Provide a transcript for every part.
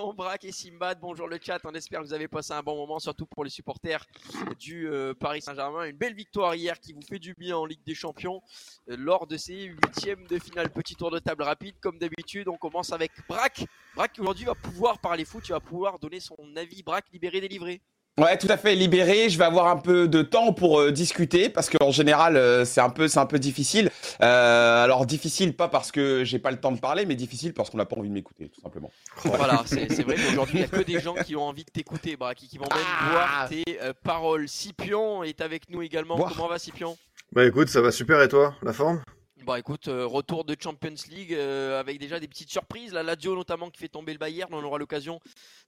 l'émission. Braque et Simbad, bonjour le chat. On espère que vous avez passé un bon moment, surtout pour les supporters du euh, Paris Saint-Germain. Une belle victoire hier qui vous fait du bien en Ligue des Champions euh, lors de ces huitièmes de finale. Petit tour de table rapide, comme d'habitude. On commence avec Braque. Braque aujourd'hui va pouvoir parler foot, tu vas pouvoir donner son avis. Braque libéré, délivré. Ouais, tout à fait libéré. Je vais avoir un peu de temps pour euh, discuter parce qu'en général, euh, c'est un peu, c'est un peu difficile. Euh, alors difficile pas parce que j'ai pas le temps de parler, mais difficile parce qu'on n'a pas envie de m'écouter, tout simplement. Voilà, c'est vrai qu'aujourd'hui, il n'y a que des gens qui ont envie de t'écouter, Braque, qui vont même Ah voir tes euh, paroles. Scipion est avec nous également. Boire. Comment va Scipion? Bah écoute, ça va super et toi? La forme? Bon écoute, euh, retour de Champions League euh, avec déjà des petites surprises. La Lazio notamment qui fait tomber le Bayern, on aura l'occasion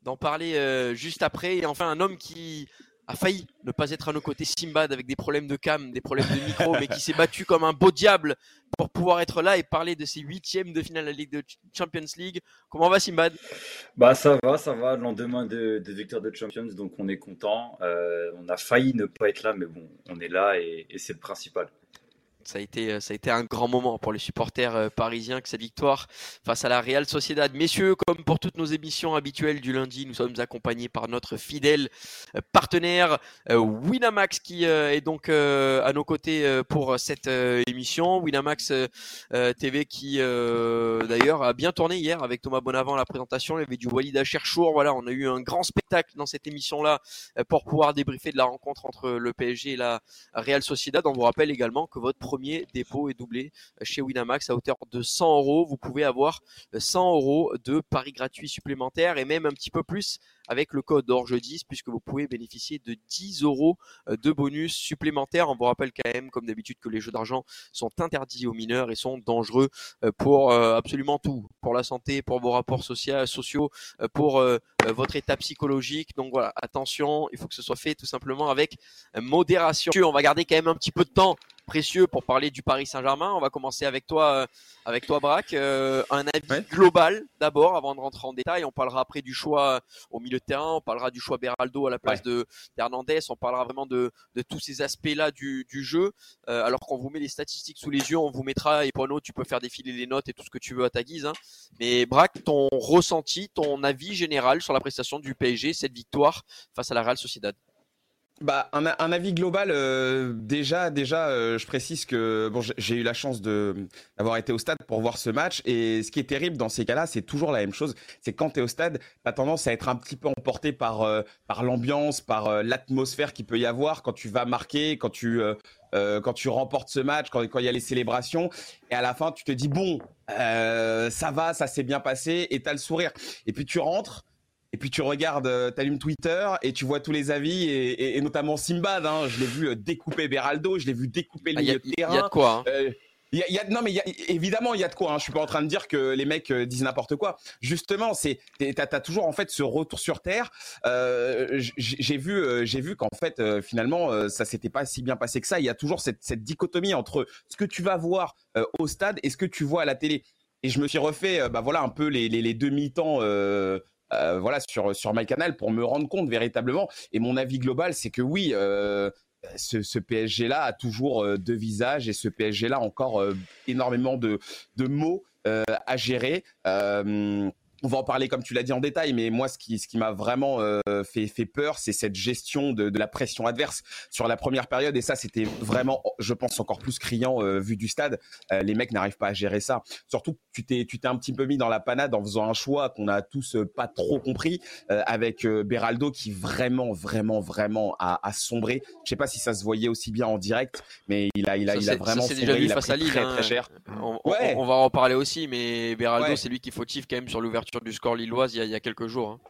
d'en parler euh, juste après. Et enfin un homme qui a failli ne pas être à nos côtés, Simbad, avec des problèmes de cam, des problèmes de micro, mais qui s'est battu comme un beau diable pour pouvoir être là et parler de ses huitièmes de finale de la Ligue de Champions League. Comment va Simbad? Bah ça va, ça va. Le lendemain de, victoire de Champions, donc on est content. On a failli ne pas être là, mais bon, on est là et c'est le principal. Ça a, été, euh, ça a été un grand moment pour les supporters euh, parisiens que cette victoire face à la Real Sociedad. Messieurs, comme pour toutes nos émissions habituelles du lundi, nous sommes accompagnés par notre fidèle euh, partenaire Winamax qui est donc à nos côtés pour cette émission. Winamax TV qui d'ailleurs a bien tourné hier avec Thomas Bonavent à la présentation. Il y avait du Walid Acherchour. Voilà, on a eu un grand spectacle dans cette émission-là pour pouvoir débriefer de la rencontre entre le PSG et la Real Sociedad. On vous rappelle également que votre premier dépôt est doublé chez Winamax à hauteur de 100 euros. Vous pouvez avoir 100 euros de paris gratuits supplémentaires et même un petit peu plus avec le code Orge 10 puisque vous pouvez bénéficier de 10 euros de bonus supplémentaires. On vous rappelle quand même, comme d'habitude, que les jeux d'argent sont interdits aux mineurs et sont dangereux euh, pour euh, absolument tout, pour la santé, pour vos rapports sociaux, euh, pour euh, euh, votre état psychologique. Donc voilà, attention, il faut que ce soit fait tout simplement avec euh, modération. On va garder quand même un petit peu de temps précieux pour parler du Paris Saint-Germain. On va commencer avec toi, euh, avec toi Braque. Euh, un avis Ouais. global d'abord avant de rentrer en détail. On parlera après du choix au milieu de terrain. On parlera du choix Beraldo à la place de d'Hernandez. On parlera vraiment de, de tous ces aspects-là du, du jeu. Euh, alors qu'on vous met les statistiques sous les yeux, on vous mettra, et Pono, tu peux faire défiler les notes et tout ce que tu veux à ta guise. hein. Mais Braque, ton ressenti, ton avis général sur la prestation du PSG, cette victoire face à la Real Sociedad? Bah, un, avis global. euh, déjà, déjà, euh, je précise que bon, j'ai- eu la chance d'avoir été au stade pour voir ce match. Et ce qui est terrible dans ces cas-là, c'est toujours la même chose. C'est quand tu es au stade, t'as tendance à être un petit peu emporté par euh, par l'ambiance, par l'atmosphère qu'il peut y avoir quand tu vas marquer, quand tu quand tu remportes ce match, quand il y a les célébrations. Et à la fin, tu te dis bon, ça va, ça s'est bien passé, et t'as le sourire. Et puis tu rentres. Et puis tu regardes, euh, t'allumes Twitter et tu vois tous les avis et, et- et notamment Simbad. Hein, je l'ai vu euh, découper Beraldo, je l'ai vu découper le Ah, Il y, a- milieu de il y a terrain. de quoi. hein. Euh, y a- y a- non mais y a- évidemment il y a de quoi. Hein. Je suis pas en train de dire que les mecs euh, disent n'importe quoi. Justement, c'est t'as as toujours en fait ce retour sur terre. Euh, j'ai vu j'ai vu qu'en fait finalement ça s'était pas si bien passé que ça. Il y a toujours cette, cette dichotomie entre ce que tu vas voir au stade et ce que tu vois à la télé. Et je me suis refait bah voilà un peu les, les, les demi-temps. Euh, euh, voilà sur sur MyCanal pour me rendre compte véritablement. Et mon avis global c'est que oui euh, ce, ce PSG là a toujours euh, deux visages et ce PSG là a encore énormément de de mots à gérer on va en parler comme tu l'as dit en détail, mais moi, ce qui, ce qui m'a vraiment euh, fait, fait peur, c'est cette gestion de, de la pression adverse sur la première période. Et ça, c'était vraiment, je pense, encore plus criant euh, vu du stade. Euh, les mecs n'arrivent pas à gérer ça. Surtout, tu t'es, tu t'es un petit peu mis dans la panade en faisant un choix qu'on a tous euh, pas trop compris euh, avec euh, Beraldo qui vraiment, vraiment, vraiment a, a sombré. Je sais pas si ça se voyait aussi bien en direct, mais il a, il a, Ça, il a vraiment ça, c'est déjà sombré. vu Il a face à Lille. très, hein. très cher. On, Ouais. on va en parler aussi, mais Beraldo, Ouais. c'est lui qui est fautif quand même sur l'ouverture du score lilloise il y a, il y a quelques jours. hein.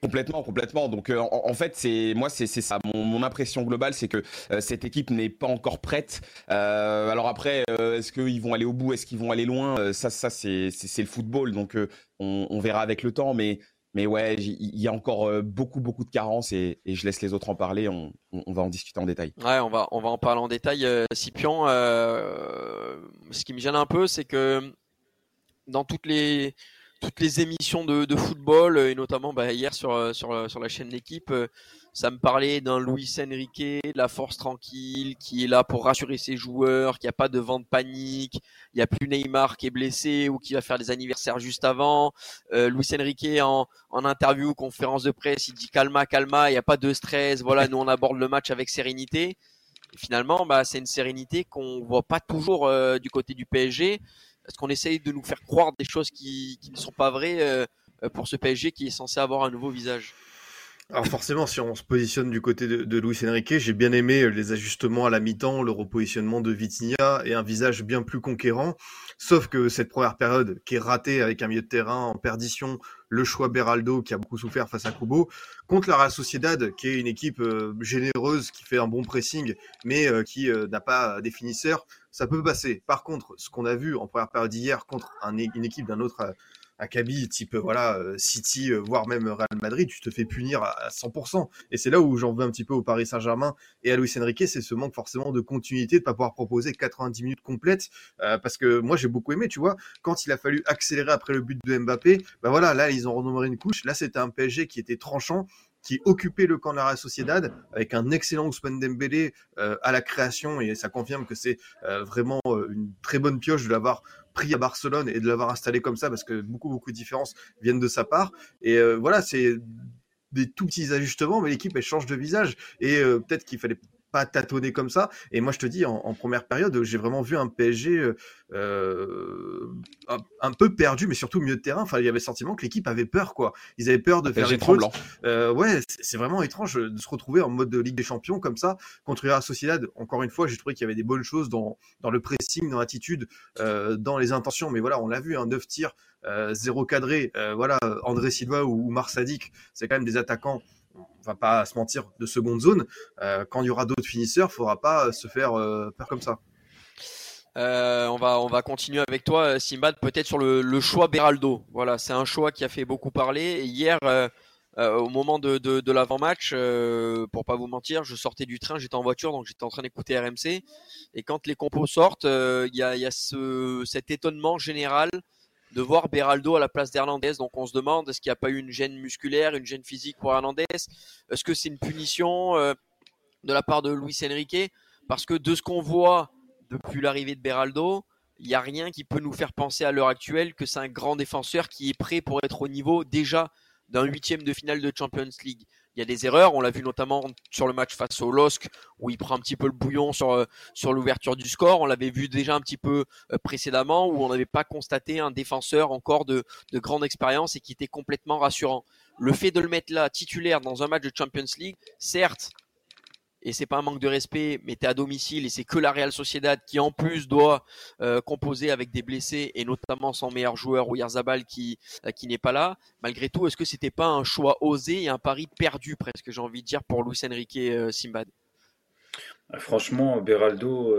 Complètement, complètement. Donc euh, en, en fait, c'est moi, c'est ça. Mon, mon impression globale, c'est que euh, cette équipe n'est pas encore prête. Euh, alors après, est-ce qu'ils vont aller au bout, est-ce qu'ils vont aller loin? Ça, ça, c'est le football. Donc on, on verra avec le temps. Mais mais ouais, il y a encore beaucoup, beaucoup de carences et, et je laisse les autres en parler. On, on, on va en discuter en détail. Ouais, on va, on va en parler en détail. Scipion, euh, ce qui me gêne un peu, c'est que dans toutes les, toutes les émissions de, de football et notamment bah, hier sur sur sur la chaîne d'équipe ça me parlait d'un Luis Enrique, de la force tranquille, qui est là pour rassurer ses joueurs, qu'il n'y a pas de vent de panique, il n'y a plus Neymar qui est blessé ou qui va faire des anniversaires juste avant. Euh, Luis Enrique en, en interview, conférence de presse, il dit calma, calma, il n'y a pas de stress, voilà, nous on aborde le match avec sérénité. Et finalement, bah, c'est une sérénité qu'on voit pas toujours euh, du côté du PSG, parce qu'on essaye de nous faire croire des choses qui, ne sont pas vraies euh, pour ce PSG qui est censé avoir un nouveau visage. Alors forcément, si on se positionne du côté de, de Luis Enrique, j'ai bien aimé euh, les ajustements à la mi-temps, le repositionnement de Vitinha et un visage bien plus conquérant. Sauf que cette première période qui est ratée avec un milieu de terrain en perdition, le choix Beraldo qui a beaucoup souffert face à Kubo, contre la Real Sociedad qui est une équipe euh, généreuse, qui fait un bon pressing, mais euh, qui n'a pas des finisseurs, ça peut passer. Par contre, ce qu'on a vu en première période hier contre une équipe d'un autre Akabi, type voilà euh, City, euh, voire même Real Madrid, tu te fais punir à 100%. Et c'est là où j'en veux un petit peu au Paris Saint-Germain et à Luis Enrique, c'est ce manque forcément de continuité, de pas pouvoir proposer 90 minutes complètes. Euh, parce que moi j'ai beaucoup aimé, tu vois, quand il a fallu accélérer après le but de Mbappé, bah voilà, là ils ont renommé une couche. Là c'était un PSG qui était tranchant qui occupait le camp de la Real Sociedad avec un excellent Ousmane Dembélé à la création. Et ça confirme que c'est vraiment une très bonne pioche de l'avoir pris à Barcelone et de l'avoir installé comme ça parce que beaucoup beaucoup de différences viennent de sa part. Et euh, voilà c'est des tout petits ajustements mais l'équipe elle change de visage. Et euh, peut-être qu'il fallait pas tâtonner comme ça. Et moi, je te dis, en, en première période, j'ai vraiment vu un PSG euh, euh un, peu perdu, mais surtout mieux de terrain. Enfin, il y avait le sentiment que l'équipe avait peur, quoi. Ils avaient peur de faire des fautes. Euh, ouais, c'est vraiment étrange de se retrouver en mode de Ligue des Champions comme ça contre Real Sociedad. Encore une fois, j'ai trouvé qu'il y avait des bonnes choses dans, dans le pressing, dans l'attitude, euh, dans les intentions. Mais voilà, on l'a vu, un hein, 9 tirs, euh, zéro cadré. Voilà, André Silva ou, ou Marsadik, c'est quand même des attaquants on va pas se mentir, de seconde zone. Euh, quand il y aura d'autres finisseurs, il faudra pas se faire euh, peur comme ça. Euh, on, va, on va continuer avec toi, Simbad, peut-être sur le, choix Beraldo. Voilà, c'est un choix qui a fait beaucoup parler. hier, au moment de, de, l'avant-match, pour pas vous mentir, je sortais du train, j'étais en voiture, donc j'étais en train d'écouter RMC. Et quand les compos sortent, il y a, y a ce, cet étonnement général de voir Beraldo à la place d'Hernandez. Donc on se demande est-ce qu'il n'y a pas eu une gêne musculaire, une gêne physique pour Hernandez? Est-ce que c'est une punition euh, de la part de Luis Enrique? Parce que de ce qu'on voit depuis l'arrivée de Beraldo, il n'y a rien qui peut nous faire penser à l'heure actuelle que c'est un grand défenseur qui est prêt pour être au niveau déjà d'un huitième de finale de Champions League il y a des erreurs. On l'a vu notamment sur le match face au LOSC où il prend un petit peu le bouillon sur, euh, sur l'ouverture du score. On l'avait vu déjà un petit peu euh, précédemment où on n'avait pas constaté un défenseur encore de, de grande expérience et qui était complètement rassurant. Le fait de le mettre là titulaire dans un match de Champions League, certes, et c'est pas un manque de respect, mais tu es à domicile et c'est que la Real Sociedad qui en plus doit euh, composer avec des blessés et notamment son meilleur joueur Oyarzabal qui euh, qui n'est pas là. Malgré tout, est-ce que c'était pas un choix osé et un pari perdu presque, j'ai envie de dire pour Luis Enrique euh, Simbad? Franchement, Beraldo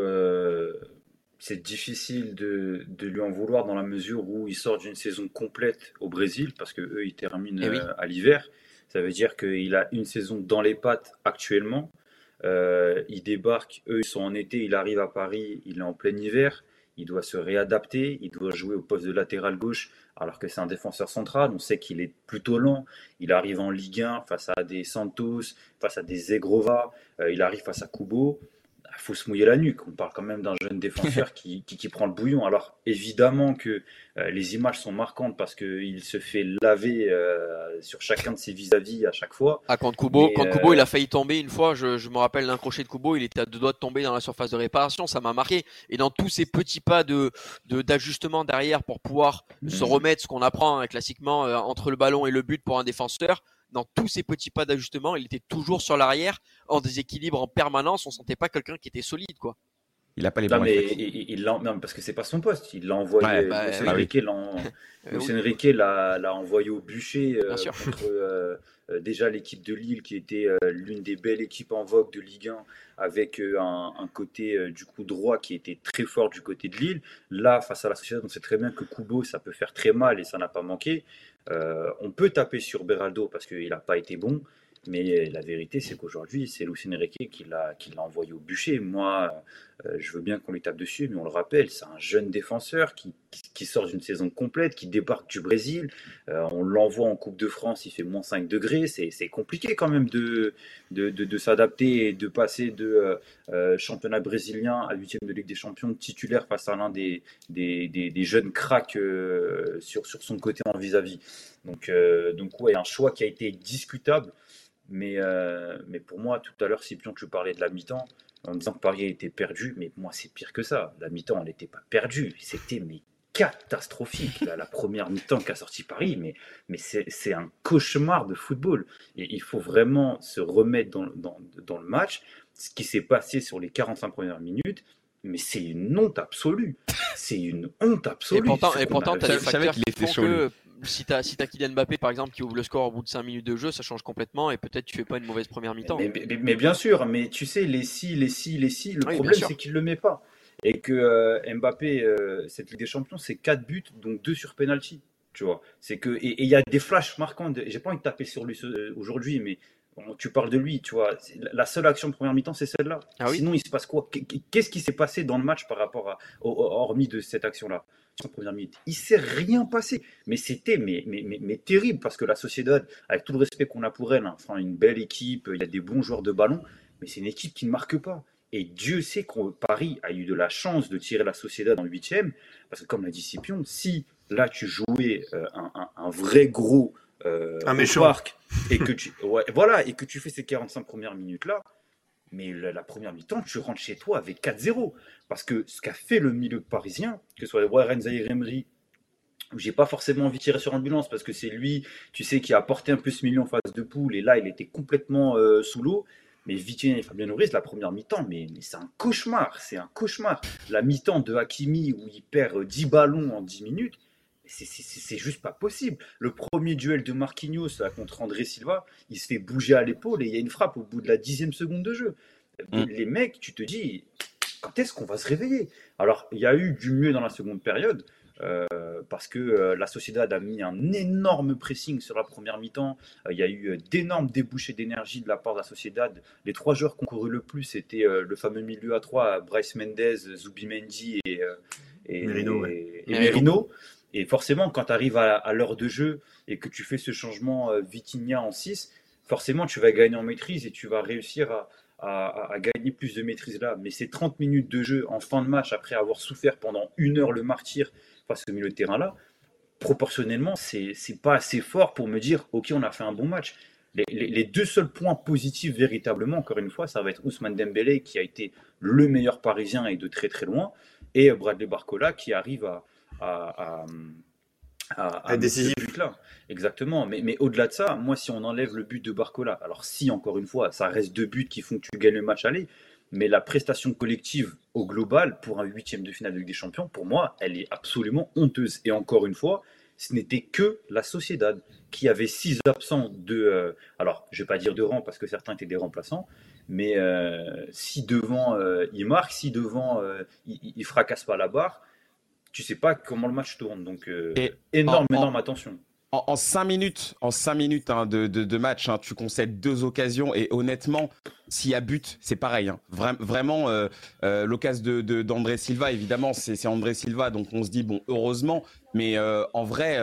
c'est difficile de, de, lui en vouloir dans la mesure où il sort d'une saison complète au Brésil parce que eux ils terminent eh à l'hiver. Ça veut dire qu'il a une saison dans les pattes actuellement. Euh, il débarque, eux ils sont en été, il arrive à Paris, il est en plein hiver, il doit se réadapter, il doit jouer au poste de latéral gauche alors que c'est un défenseur central, on sait qu'il est plutôt lent, il arrive en Ligue 1 face à des Santos, face à des Zegrova, euh, il arrive face à Kubo, faut se mouiller la nuque. On parle quand même d'un jeune défenseur qui, qui, prend le bouillon. Alors évidemment que euh, les images sont marquantes parce qu'il se fait laver euh, sur chacun de ses vis-à-vis à chaque fois. Ah, quand Kubo, quand Kubo il a failli tomber une fois, je, je me rappelle d'un crochet de Kubo, il était à deux doigts de tomber dans la surface de réparation, ça m'a marqué. Et dans tous ces petits pas de d'ajustement derrière pour pouvoir se remettre, ce qu'on apprend hein, classiquement euh, entre le ballon et le but pour un défenseur, dans tous ces petits pas d'ajustement, il était toujours sur l'arrière, en déséquilibre en permanence. On sentait pas quelqu'un qui était solide, quoi. Il a pas les bons mais il, non, parce que c'est pas son poste. Il l'a envoyé. Bah, Enrique l'a envoyé au bûcher euh, contre euh, euh, déjà l'équipe de Lille, qui était l'une des belles équipes en vogue de Ligue 1, avec un, un, côté du coup droit qui était très fort du côté de Lille. Là, face à la société, on sait très bien que Kubo, ça peut faire très mal et ça n'a pas manqué. On peut taper sur Beraldo parce qu'il n'a pas été bon. Mais la vérité, c'est qu'aujourd'hui, c'est Lucien Enrique qui l'a envoyé au bûcher. Moi, euh, je veux bien qu'on lui tape dessus, mais on le rappelle, c'est un jeune défenseur qui, sort d'une saison complète, qui débarque du Brésil. Euh, on l'envoie en Coupe de France, il fait moins 5 degrés. C'est compliqué quand même de, s'adapter et de passer de euh, championnat brésilien à 8 de Ligue des Champions titulaire face à l'un des, jeunes cracks sur, son côté en vis-à-vis. Donc, donc ouais, un choix qui a été discutable. Mais, mais pour moi, tout à l'heure, Scipion, tu parlais de la mi-temps en disant que Paris était perdu, mais moi c'est pire que ça. La mi-temps, elle n'était pas perdue, c'était mais catastrophique. la première mi-temps qu'a sorti Paris, mais, mais c'est un cauchemar de football. Et il faut vraiment se remettre dans, dans, dans le match. Ce qui s'est passé sur les 45 premières minutes, mais c'est une honte absolue. C'est une honte absolue. Et pourtant, et pourtant tu as des facteurs qui font que si tu as, si Kylian Mbappé par exemple qui ouvre le score au bout de 5 minutes de jeu, ça change complètement et peut-être tu fais pas une mauvaise première mi-temps. Mais, bien sûr, mais tu sais, les si, les si, les si, le problème c'est qu'il le met pas. Et que euh, Mbappé, euh, cette Ligue des Champions, c'est 4 buts, donc 2 sur penalty. Tu vois, c'est que et il y a des flashs marquants. J'ai pas envie de taper sur lui aujourd'hui, mais tu parles de lui, tu vois. La seule action de première mi-temps, c'est celle-là. Ah Sinon, il se passe quoi? Qu'est-ce qui s'est passé dans le match par rapport à, hormis de cette action-là? Première minute. Il s'est rien passé. Mais c'était mais, mais, mais, terrible parce que la Sociedad, avec tout le respect qu'on a pour elle, hein, enfin, une belle équipe, il y a des bons joueurs de ballon, mais c'est une équipe qui ne marque pas. Et Dieu sait que Paris a eu de la chance de tirer la Sociedad dans le huitième, parce que comme l'a dit Scipion, si là tu jouais euh, un, vrai gros euh, un méchant. et que tu voilà et que tu fais ces 45 premières minutes là, mais la, première mi-temps, tu rentres chez toi avec 4-0. Parce que ce qu'a fait le milieu parisien, que ce soit Warren Zahir Emery, où j'ai pas forcément envie de tirer sur ambulance parce que c'est lui, tu sais, qui a apporté un peu ce milieu en phase de poule et là, il était complètement euh, sous l'eau. Mais Vitien et Fabien Ruiz, la première mi-temps, mais, mais c'est un cauchemar, c'est un cauchemar. La mi-temps de Hakimi où il perd 10 ballons en 10 minutes, c'est juste pas possible. Le premier duel de Marquinhos contre André Silva, il se fait bouger à l'épaule et il y a une frappe au bout de la dixième seconde de jeu. Mm. Les mecs, tu te dis, quand est-ce qu'on va se réveiller? Alors, il y a eu du mieux dans la seconde période. Euh, parce que euh, la Sociedad a mis un énorme pressing sur la première mi-temps. Euh, il y a eu d'énormes débouchés d'énergie de la part de la Sociedad. Les trois joueurs qui ont couru le plus, c'était le fameux milieu à trois, Bryce Mendez, Zubimendi et, et Merino. Et, Merino. Et forcément, quand tu arrives à, l'heure de jeu et que tu fais ce changement euh, en 6, forcément, tu vas gagner en maîtrise et tu vas réussir à, gagner plus de maîtrise là. Mais ces 30 minutes de jeu en fin de match, après avoir souffert pendant une heure le martyr face au milieu de terrain là, proportionnellement, c'est pas assez fort pour me dire, OK, on a fait un bon match. Les, deux seuls points positifs véritablement, encore une fois, ça va être Ousmane Dembélé qui a été le meilleur parisien et de très très loin, et Bradley Barcola qui arrive à, à, à, décisif. là. Exactement. Mais, mais au-delà de ça, moi, si on enlève le but de Barcola, alors si, encore une fois, ça reste deux buts qui font que tu gagnes le match aller, mais la prestation collective au global pour un huitième de finale de Ligue des Champions, pour moi, elle est absolument honteuse. Et encore une fois, ce n'était que la Sociedad qui avait six absents de. Euh, alors, je ne vais pas dire de rang parce que certains étaient des remplaçants, mais euh, si devant euh, il marque, si devant il, il, fracasse pas la barre, tu sais pas comment le match tourne. Donc, euh, énorme, énorme attention. En, 5 minutes, en cinq minutes hein, de, de, match, hein, tu concèdes deux occasions et honnêtement, s'il y a but, c'est pareil. Hein. vraiment, euh, euh, l'occasion de, d'André Silva, évidemment, c'est, André Silva, donc on se dit bon, heureusement, mais en vrai,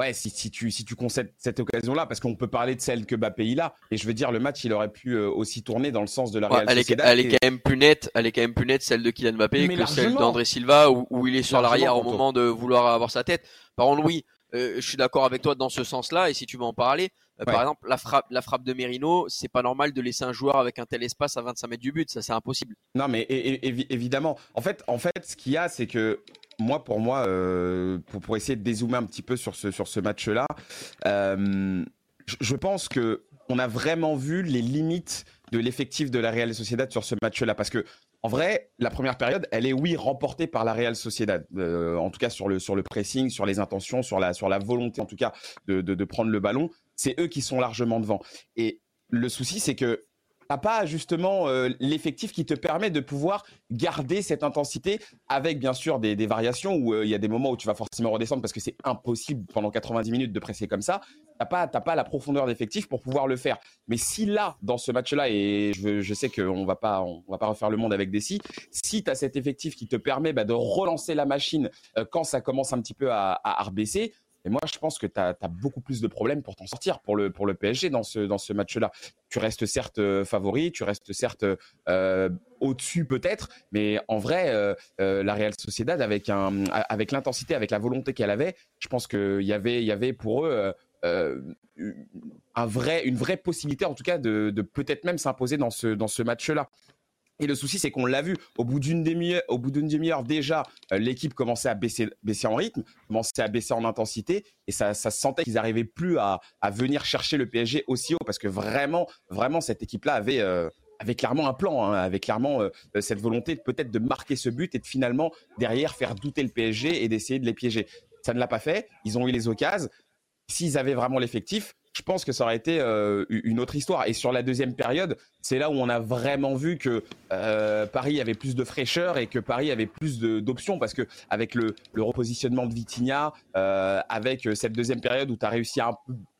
ouais, si, si, tu, si tu concèdes cette occasion-là, parce qu'on peut parler de celle que Mbappé il a, et je veux dire, le match, il aurait pu euh, aussi tourner dans le sens de la Real elle, est, elle est, quand même plus nette, elle est quand même plus nette celle de Kylian Mbappé que celle d'André Silva, où, il est sur l'arrière au moment de vouloir avoir sa tête. Par contre, oui, euh, je suis d'accord avec toi dans ce sens-là, et si tu veux en parler, euh, par exemple, la frappe, la frappe de Merino, c'est pas normal de laisser un joueur avec un tel espace à 25 mètres du but, ça c'est impossible. Non, mais évidemment. En fait, en fait, ce qu'il y a, c'est que moi, pour moi, euh, pour, essayer de dézoomer un petit peu sur ce, sur ce match-là, euh, je pense que on a vraiment vu les limites de l'effectif de la Real Sociedad sur ce match-là. Parce que, en vrai, la première période, elle est, oui, remportée par la Real Sociedad. Euh, en tout cas, sur le, sur le pressing, sur les intentions, sur la, sur la volonté, en tout cas, de, de prendre le ballon. C'est eux qui sont largement devant. Et le souci, c'est que t'as pas justement euh, l'effectif qui te permet de pouvoir garder cette intensité avec bien sûr des, variations où euh, il y a des moments où tu vas forcément redescendre parce que c'est impossible pendant 90 minutes de presser comme ça. T'as pas, pas la profondeur d'effectif pour pouvoir le faire. Mais si là, dans ce match-là, et je, sais qu'on va va pas refaire le monde avec des si, si tu as cet effectif qui te permet bah, de relancer la machine euh, quand ça commence un petit peu à, à, et moi, je pense que tu as, beaucoup plus de problèmes pour t'en sortir pour le, pour le PSG dans ce, dans ce match-là. Tu restes certes euh, favori, tu restes certes euh, au-dessus peut-être, mais en vrai, euh, la Real Sociedad, avec, avec l'intensité, avec la volonté qu'elle avait, je pense qu'il y avait, y avait pour eux un vrai, une vraie possibilité, en tout cas, de, de peut-être même s'imposer dans ce, dans ce match-là. Et le souci, c'est qu'on l'a vu au bout d'une demi-heure, demi-heure déjà, euh, l'équipe commençait à baisser, baisser en rythme, commençait à baisser en intensité, et ça, ça se sentait qu'ils n'arrivaient plus à, à, venir chercher le PSG aussi haut, parce que vraiment, vraiment, cette équipe-là avait, euh, avait clairement un plan, hein, avait clairement euh, cette volonté peut-être de marquer ce but et de finalement derrière faire douter le PSG et d'essayer de les piéger. Ça ne l'a pas fait. Ils ont eu les occasions. S'ils avaient vraiment l'effectif, je pense que ça aurait été euh, une autre histoire. Et sur la deuxième période, c'est là où on a vraiment vu que euh, Paris avait plus de fraîcheur et que Paris avait plus d'options. Parce que avec le, repositionnement de Vitinha, euh, avec cette deuxième période où tu as réussi à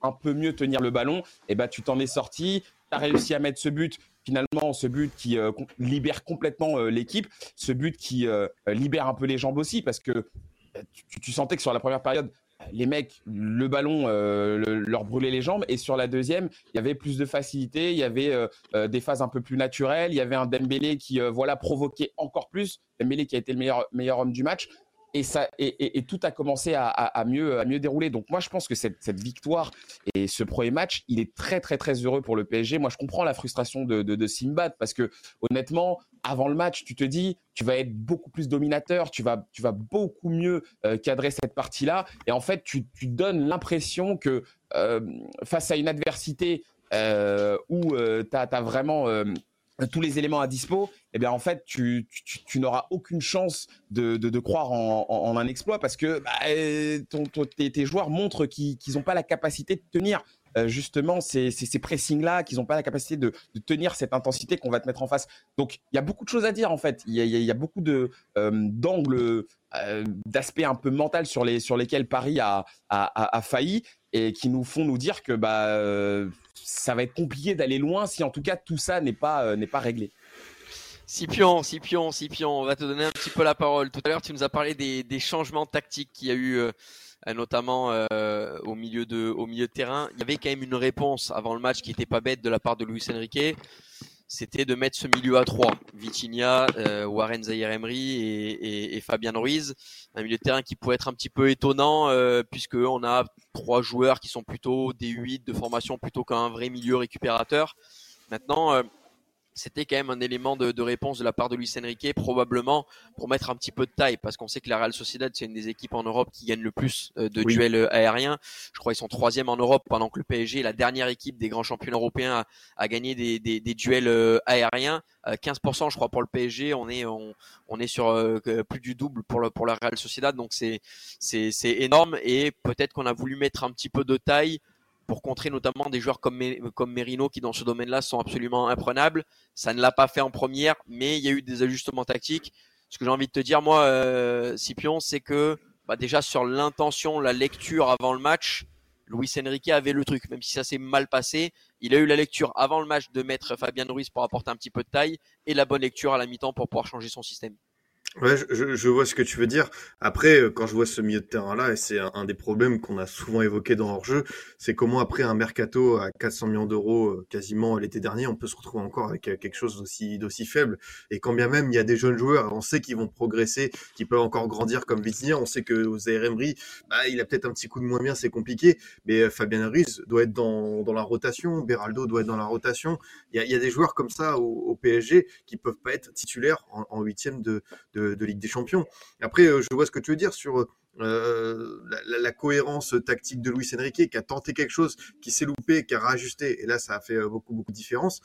un peu, mieux tenir le ballon, et eh ben tu t'en es sorti, tu as réussi à mettre ce but finalement ce but qui libère complètement l'équipe, ce but qui libère un peu les jambes aussi parce que tu, sentais que sur la première période, les mecs, le ballon euh, leur brûlait les jambes. Et sur la deuxième, il y avait plus de facilité, il y avait euh, euh, des phases un peu plus naturelles, il y avait un Dembélé qui voilà provoquait encore plus. Dembélé qui a été le meilleur, meilleur homme du match et, ça, et, tout a commencé à, mieux, à mieux dérouler. Donc moi, je pense que cette, victoire et ce premier match, il est très, très, très heureux pour le PSG. Moi, je comprends la frustration de, de, Simbad parce que honnêtement, avant le match, tu te dis, tu vas être beaucoup plus dominateur, tu vas, tu vas beaucoup mieux euh, cadrer cette partie-là. Et en fait, tu, tu donnes l'impression que euh, face à une adversité euh, où tu as, vraiment tous les éléments à dispo, eh bien en fait tu, tu, n'auras aucune chance de, de, croire en, un exploit parce que bah, ton, tes, joueurs montrent qu'ils n'ont pas la capacité de tenir euh, justement ces, ces, pressings-là, qu'ils n'ont pas la capacité de, de, tenir cette intensité qu'on va te mettre en face. Donc il y a beaucoup de choses à dire en fait. Il y a, y a, beaucoup de euh, d'angles, euh, d'aspects un peu mental sur, les, sur lesquels Paris a, a, a, failli et qui nous font nous dire que bah ça va être compliqué d'aller loin si en tout cas tout ça n'est pas, euh, n'est pas réglé. Scipion, on va te donner un petit peu la parole. Tout à l'heure, tu nous as parlé des, des changements tactiques qu'il y a eu, euh, notamment euh, au, milieu de, au milieu de terrain. Il y avait quand même une réponse avant le match qui était pas bête de la part de Luis Enrique c'était de mettre ce milieu à trois. Vitinha, euh, Warren Zahir-Emery et, et, Fabien Ruiz. Un milieu de terrain qui pourrait être un petit peu étonnant euh, puisque on a trois joueurs qui sont plutôt des 8 de formation plutôt qu'un vrai milieu récupérateur. Maintenant, euh, c'était quand même un élément de, de, réponse de la part de Luis Enrique, probablement pour mettre un petit peu de taille, parce qu'on sait que la Real Sociedad, c'est une des équipes en Europe qui gagne le plus euh, de duels euh, aériens. Je crois qu'ils sont troisième en Europe, pendant que le PSG, la dernière équipe des grands champions européens, a, a gagné des, des, des, duels euh, aériens. 15% je crois pour le PSG, on est on, on est sur plus du double pour le, pour la Real Sociedad, donc c'est c'est c'est énorme et peut-être qu'on a voulu mettre un petit peu de taille pour contrer notamment des joueurs comme, comme Merino qui dans ce domaine-là sont absolument imprenables. Ça ne l'a pas fait en première, mais il y a eu des ajustements tactiques. Ce que j'ai envie de te dire, moi, euh, Scipion, c'est que bah déjà sur l'intention, la lecture avant le match, Luis Enrique avait le truc, même si ça s'est mal passé. Il a eu la lecture avant le match de mettre Fabien Ruiz pour apporter un petit peu de taille et la bonne lecture à la mi-temps pour pouvoir changer son système. Ouais, je, je, vois ce que tu veux dire. Après, euh, quand je vois ce milieu de terrain-là, et c'est un, des problèmes qu'on a souvent évoqué dans leur jeu, c'est comment après un mercato à 400 millions d'euros euh, quasiment l'été dernier, on peut se retrouver encore avec euh, quelque chose d'aussi faible. Et quand bien même il y a des jeunes joueurs, on sait qu'ils vont progresser, qu'ils peuvent encore grandir comme Vitinha. On sait que aux Emery, bah, il a peut-être un petit coup de moins bien, c'est compliqué. Mais Fabien Ruiz doit être dans, dans la rotation, Beraldo doit être dans la rotation. Il y a, il y a des joueurs comme ça au, au, PSG qui peuvent pas être titulaires en huitième de, de de, Ligue des Champions. Après, euh, je vois ce que tu veux dire sur euh, la, cohérence tactique de Luis Enrique, qui a tenté quelque chose, qui s'est loupé, qui a rajusté, et là, ça a fait euh, beaucoup, beaucoup de différence.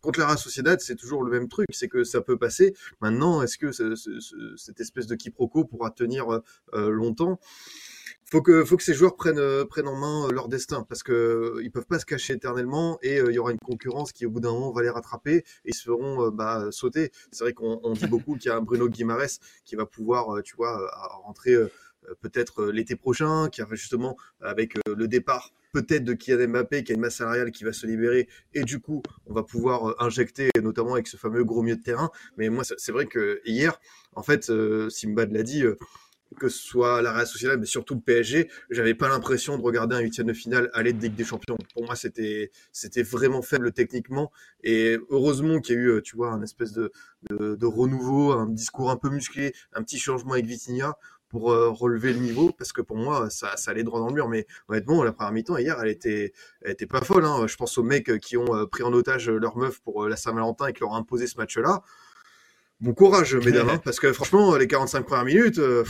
Contre la Sociedad, c'est toujours le même truc, c'est que ça peut passer. Maintenant, est-ce que cette espèce de quiproquo pourra tenir longtemps? Faut que faut que ces joueurs prennent euh, prennent en main euh, leur destin parce que euh, ils peuvent pas se cacher éternellement et il y aura une concurrence qui au bout d'un moment va les rattraper et ils se bah, sauter. C'est vrai qu'on dit beaucoup qu'il y a un Bruno Guimares qui va pouvoir tu vois rentrer peut-être l'été prochain, qui a justement avec le départ peut-être de Kylian Mbappé qui a une masse salariale qui va se libérer et du coup on va pouvoir injecter notamment avec ce fameux gros milieu de terrain. Mais moi c'est vrai que hier en fait Simbad l'a dit que ce soit la Real Sociedad, mais surtout le PSG, j'avais pas l'impression de regarder un huitième de finale aller de Ligue des Champions. Pour moi, c'était c'était vraiment faible techniquement. Et heureusement qu'il y a eu, tu vois, un espèce de, de, renouveau, un discours un peu musclé, un petit changement avec Vitinha pour euh, relever le niveau, parce que pour moi, ça, ça allait droit dans le mur. Mais honnêtement, la première mi-temps hier, elle était, elle était pas folle. Hein. Je pense aux mecs qui ont euh, pris en otage leur meuf pour euh, la Saint-Valentin et qui leur ont imposé ce match-là. Bon courage, mesdames, hein, parce que franchement, les 45 premières minutes, euh,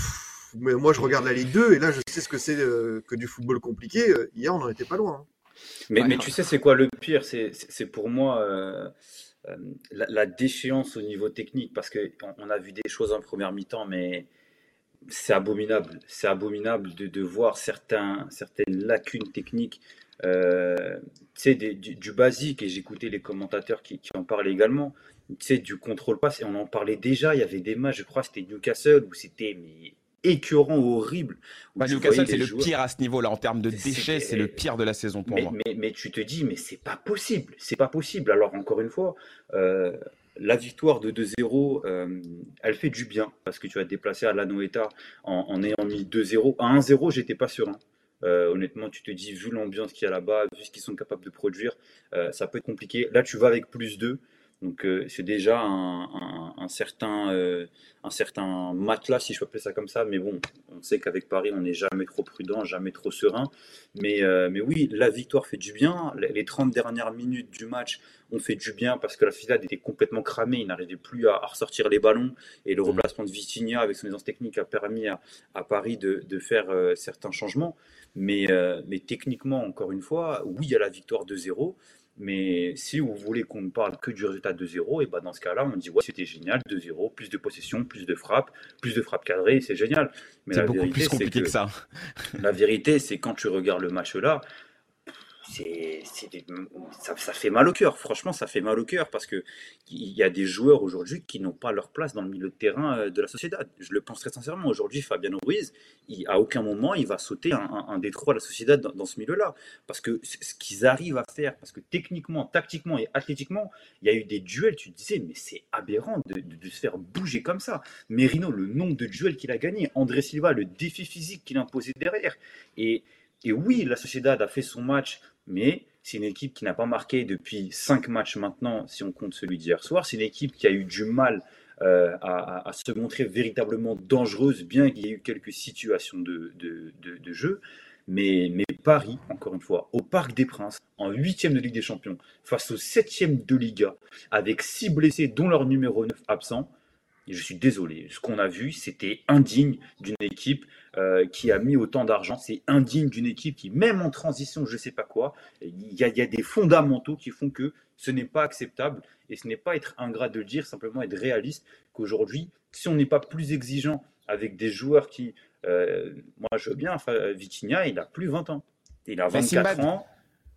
mais moi je regarde la Ligue 2 et là je sais ce que c'est euh, que du football compliqué. Euh, hier, on n'en était pas loin. Hein. Mais, mais, tu sais, c'est quoi le pire? C'est pour moi la, déchéance au niveau technique, parce qu'on on a vu des choses en première mi-temps, mais c'est abominable. C'est abominable de, de, voir certains, certaines lacunes techniques. Euh, du, du, basique, et j'écoutais les commentateurs qui, qui en parlaient également sais, du contrôle passe, et on en parlait déjà, il y avait des matchs, je crois, c'était Newcastle, où c'était écœurant, horrible. Bah, Newcastle, c'est le pire à ce niveau-là, en termes de déchets, c'est le pire de la saison pour moi. Mais, mais, tu te dis, mais c'est pas possible, c'est pas possible. Alors, encore une fois, euh, la victoire de 2-0, euh, elle fait du bien, parce que tu vas te déplacer à la Noeta en, en ayant mis 2-0. À 1-0, j'étais pas serein. Euh, honnêtement, tu te dis, vu l'ambiance qu'il y a là-bas, vu ce qu'ils sont capables de produire, ça peut être compliqué. Là, tu vas avec plus 2. Donc euh, c'est déjà un, certain, euh, un certain matelas, si je peux appeler ça comme ça. Mais bon, on sait qu'avec Paris, on n'est jamais trop prudent, jamais trop serein. Mais, euh, mais oui, la victoire fait du bien. Les 30 dernières minutes du match ont fait du bien parce que la Fidad était complètement cramée. Il n'arrivait plus à, ressortir les ballons. Et le mmh. remplacement de Vitinha avec son aisance technique a permis à, Paris de, de faire certains changements. Mais, mais techniquement, encore une fois, oui, il y a la victoire de 0 mais si vous voulez qu'on ne parle que du résultat de 0, et ben dans ce cas-là, on dit ouais, c'était génial, 2-0, plus de possession, plus de frappes, plus de frappes cadrées, c'est génial. Mais c'est beaucoup plus compliqué que ça. La vérité, c'est quand tu regardes le match là, ça, fait mal au cœur. Franchement, ça fait mal au cœur parce que il y a des joueurs aujourd'hui qui n'ont pas leur place dans le milieu de terrain euh, de la société. Je le pense très sincèrement. Aujourd'hui, Fabiano Ruiz, il, à aucun moment, il va sauter un, un, détroit de la société dans, ce milieu-là. Parce que ce qu'ils arrivent à faire, parce que techniquement, tactiquement et athlétiquement, il y a eu des duels, tu te disais, mais c'est aberrant de, de, se faire bouger comme ça. Merino, le nombre de duels qu'il a gagné, André Silva, le défi physique qu'il a imposé derrière. Et, et oui, la Sociedad a fait son match mais c'est une équipe qui n'a pas marqué depuis cinq matchs maintenant, si on compte celui d'hier soir. C'est une équipe qui a eu du mal euh, à, se montrer véritablement dangereuse, bien qu'il y ait eu quelques situations de, jeu. Mais, mais, Paris, encore une fois, au Parc des Princes, en huitième de Ligue des Champions, face au septième de Liga, avec six blessés, dont leur numéro 9 absent, et je suis désolé, ce qu'on a vu, c'était indigne d'une équipe euh, qui a mis autant d'argent. C'est indigne d'une équipe qui, même en transition, je ne sais pas quoi, il y, a, des fondamentaux qui font que ce n'est pas acceptable. Et ce n'est pas être ingrat de le dire, simplement être réaliste qu'aujourd'hui, si on n'est pas plus exigeant avec des joueurs qui, euh, moi je veux bien, enfin, Vitinha, il a plus 20 ans. Il a 24 ans.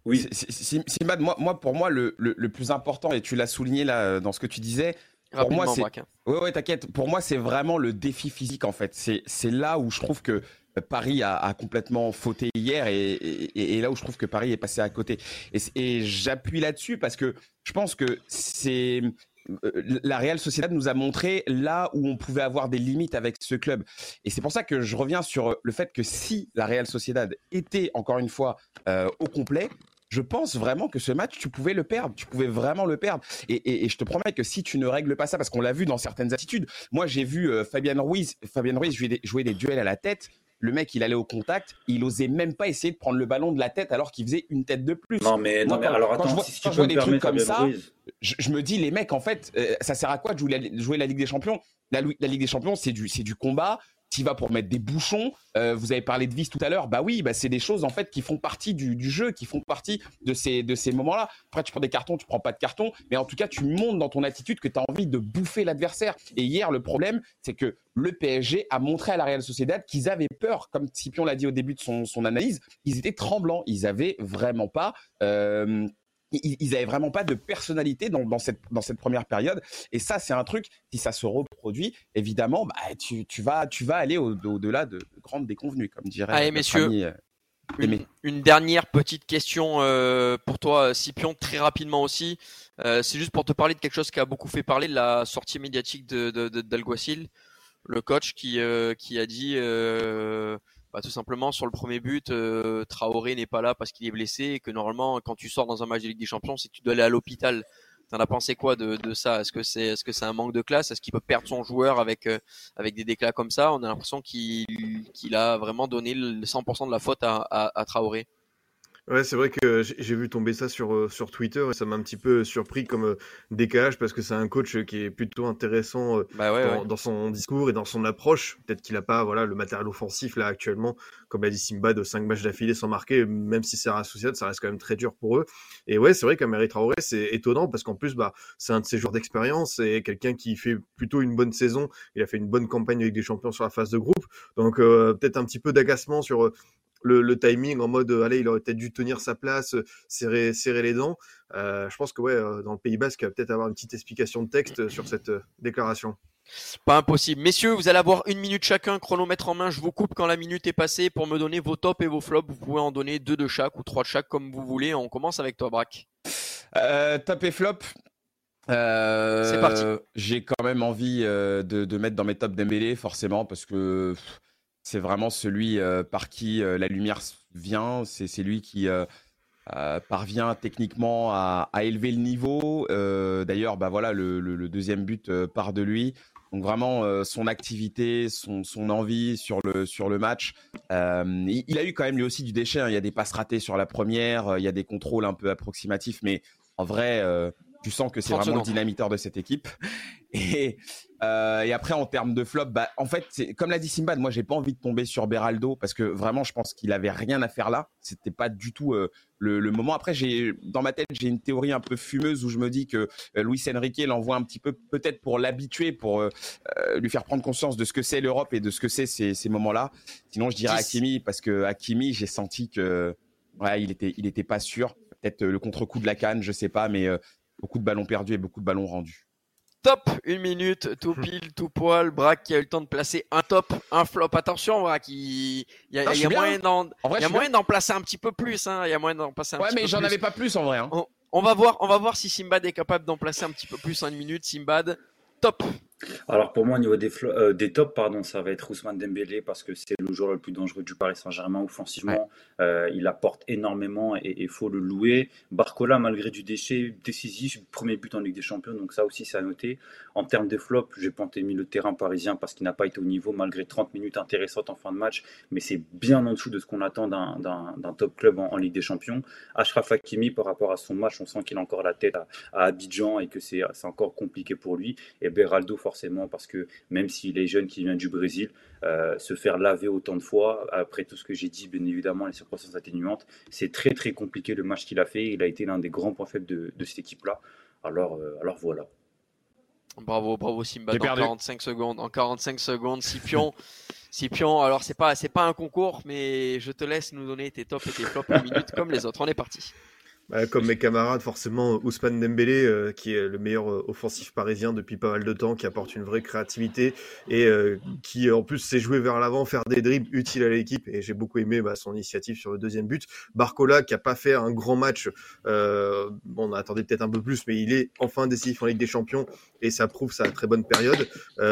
Oui. Simad, moi, moi, pour moi, le, le, plus important, et tu l'as souligné là dans ce que tu disais, pour moi, c'est. Ouais, ouais, t'inquiète. Pour moi, c'est vraiment le défi physique, en fait. C'est là où je trouve que Paris a, complètement fauté hier et, et, là où je trouve que Paris est passé à côté. Et, j'appuie là-dessus parce que je pense que c'est. Euh, la Real Sociedad nous a montré là où on pouvait avoir des limites avec ce club. Et c'est pour ça que je reviens sur le fait que si la Real Sociedad était encore une fois euh, au complet, je pense vraiment que ce match, tu pouvais le perdre. Tu pouvais vraiment le perdre. Et, je te promets que si tu ne règles pas ça, parce qu'on l'a vu dans certaines attitudes, moi j'ai vu euh, Fabien Ruiz, Fabien Ruiz jouer des, duels à la tête. Le mec, il allait au contact, il osait même pas essayer de prendre le ballon de la tête alors qu'il faisait une tête de plus. Non, mais, non, mais alors attends, quand je vois, des trucs comme ça, je, me dis, les mecs, en fait, euh, ça sert à quoi de jouer la, Ligue des Champions? La, Ligue des Champions, c'est du, du combat tu vas pour mettre des bouchons. Euh, vous avez parlé de vis tout à l'heure. Bah oui, bah c'est des choses en fait qui font partie du, jeu, qui font partie de ces, de ces moments-là. Après, tu prends des cartons, tu prends pas de cartons, mais en tout cas, tu montres dans ton attitude que tu as envie de bouffer l'adversaire. Et hier, le problème, c'est que le PSG a montré à la Real Sociedad qu'ils avaient peur, comme Scipion l'a dit au début de son, son, analyse, ils étaient tremblants, ils avaient vraiment pas euh, ils, n'avaient vraiment pas de personnalité dans, cette, dans cette première période. Et ça, c'est un truc, si ça se reproduit, évidemment, bah, tu, tu, vas, tu vas aller au-delà de, grandes déconvenues, comme dirait Allez, messieurs. Euh, une, dernière petite question euh, pour toi, Scipion, très rapidement aussi. Euh, c'est juste pour te parler de quelque chose qui a beaucoup fait parler, de la sortie médiatique de, d'Alguacil, le coach qui, qui a dit bah, tout simplement sur le premier but, euh, Traoré n'est pas là parce qu'il est blessé et que normalement quand tu sors dans un match de Ligue des Champions, c'est que tu dois aller à l'hôpital. T'en as pensé quoi de, ça? Est-ce que c'est est-ce que c'est un manque de classe? Est-ce qu'il peut perdre son joueur avec euh, avec des déclats comme ça? On a l'impression qu'il qu'il a vraiment donné le 100% de la faute à, à Traoré. Ouais, c'est vrai que j'ai vu tomber ça sur, euh, sur Twitter et ça m'a un petit peu surpris comme euh, décalage parce que c'est un coach qui est plutôt intéressant euh, bah dans, son discours et dans son approche. Peut-être qu'il n'a pas voilà, le matériel offensif là actuellement, comme a dit Simba, de 5 matchs d'affilée sans marquer, même si c'est associé, ça reste quand même très dur pour eux. Et ouais, c'est vrai qu'Améry Traoré, c'est étonnant parce qu'en plus, bah, c'est un de ces joueurs d'expérience et quelqu'un qui fait plutôt une bonne saison. Il a fait une bonne campagne avec des champions sur la phase de groupe. Donc peut-être un petit peu d'agacement sur le, timing en mode allez il aurait peut-être dû tenir sa place serrer serrer les dents. Euh, je pense que ouais dans le Pays Basque il va peut-être avoir une petite explication de texte sur cette déclaration. Pas impossible. Messieurs vous allez avoir une minute chacun chronomètre en main. Je vous coupe quand la minute est passée pour me donner vos tops et vos flops. Vous pouvez en donner deux de chaque ou trois de chaque comme vous voulez. On commence avec toi Brack euh, top et flop. Euh, c'est parti. j'ai quand même envie de, de, mettre dans mes tops Dembélé forcément parce que c'est vraiment celui euh, par qui euh, la lumière vient. C'est lui qui euh, parvient techniquement à, élever le niveau. D'ailleurs, bah voilà, le, deuxième but part de lui. Donc vraiment son activité, son, envie sur le sur le match. Il, a eu quand même lui aussi du déchet. Hein. Il y a des passes ratées sur la première, il y a des contrôles un peu approximatifs, mais en vrai, tu sens que c'est vraiment le dynamiteur de cette équipe. Et, euh, et après, en termes de flop, bah, en fait, c'est, comme l'a dit Simbad, moi, j'ai pas envie de tomber sur Beraldo parce que vraiment, je pense qu'il avait rien à faire là. C'était pas du tout euh, le, le, moment. Après, j'ai, dans ma tête, j'ai une théorie un peu fumeuse où je me dis que euh, Luis Enrique l'envoie un petit peu, peut-être pour l'habituer, pour euh, lui faire prendre conscience de ce que c'est l'Europe et de ce que c'est ces, ces moments-là. Sinon, je dirais Hakimi parce que Hakimi, j'ai senti que, ouais, il était, il était pas sûr. Peut-être le contre-coup de la canne, je sais pas, mais beaucoup de ballons perdus et beaucoup de ballons rendus. Top, une minute, tout pile, tout poil. Braque qui a eu le temps de placer un top, un flop. Attention, Braque, il, y a, moyen d'en, placer un petit peu plus. Hein. Il y a moyen d'en placer un ouais, mais j'en avais pas plus en vrai. Hein. On, va voir, on va voir si Simbad est capable d'en placer un petit peu plus en une minute. Simbad, top. Alors pour moi au niveau des, euh, des tops, pardon, ça va être Ousmane Dembélé parce que c'est le joueur le plus dangereux du Paris Saint-Germain offensivement. Euh, il apporte énormément et il faut le louer. Barcola, malgré du déchet décisif, premier but en Ligue des Champions, donc ça aussi c'est à noter. En termes de flop, j'ai pas mis le terrain parisien parce qu'il n'a pas été au niveau malgré 30 minutes intéressantes en fin de match, mais c'est bien en dessous de ce qu'on attend d'un top club en, Ligue des Champions. Ashraf Hakimi, par rapport à son match, on sent qu'il a encore la tête à, Abidjan et que c'est encore compliqué pour lui. Et Beraldo, forcément, parce que même s'il est jeune, qui vient du Brésil, euh, se faire laver autant de fois, après tout ce que j'ai dit, bien évidemment, les circonstances atténuantes, c'est très très compliqué le match qu'il a fait. Il a été l'un des grands points faibles de, cette équipe-là. Alors, euh, alors voilà. Bravo, bravo Simba. En 45 secondes, en 45 secondes, Scipion. Scipion, alors c'est pas, c'est pas un concours, mais je te laisse nous donner tes tops et tes flops en minute comme les autres. On est parti. Bah, comme mes camarades, forcément, Ousmane Dembélé, euh, qui est le meilleur euh, offensif parisien depuis pas mal de temps, qui apporte une vraie créativité et euh, qui, en plus, sait jouer vers l'avant, faire des dribbles utiles à l'équipe. Et j'ai beaucoup aimé bah, son initiative sur le deuxième but. Barcola, qui a pas fait un grand match, bon, on attendait peut-être un peu plus, mais il est enfin décisif en Ligue des Champions et ça prouve sa très bonne période.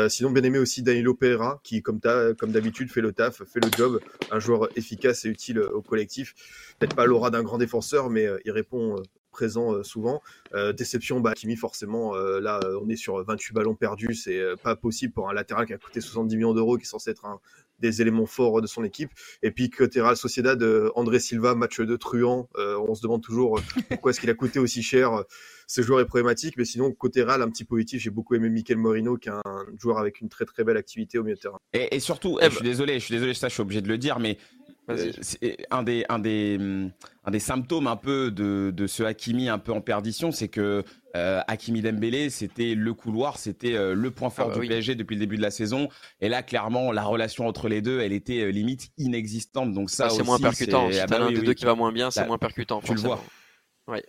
sinon, bien aimé aussi Danilo Pereira, qui, comme, comme d'habitude, fait le taf, fait le job, un joueur efficace et utile au collectif. Peut-être pas l'aura d'un grand défenseur, mais il répond euh, présent euh, souvent. Euh, déception, bah, Kimi, forcément, là, on est sur 28 ballons perdus. C'est pas possible pour un latéral qui a coûté 70 millions d'euros, qui est censé être un des éléments forts de son équipe. Et puis côté Real Sociedad, André Silva, match de truand. on se demande toujours pourquoi est-ce qu'il a coûté aussi cher. Ce joueur est problématique, mais sinon côté Real, un petit positif. J'ai beaucoup aimé Mikel Morino, qui est un joueur avec une très très belle activité au milieu de terrain. Et, surtout, eh, je suis désolé, je suis désolé, ça, je suis obligé de le dire, mais euh, c'est un des, un, des, un des symptômes un peu de, de ce Hakimi un peu en perdition, c'est que euh, Hakimi Dembélé, c'était le couloir, c'était euh, le point fort ah bah du PSG depuis le début de la saison. Et là, clairement, la relation entre les deux, elle était euh, limite inexistante. Donc ça, c'est moins percutant. Si t'as ah bah un des deux qui va moins bien, c'est moins percutant. Tu le vois. Ouais.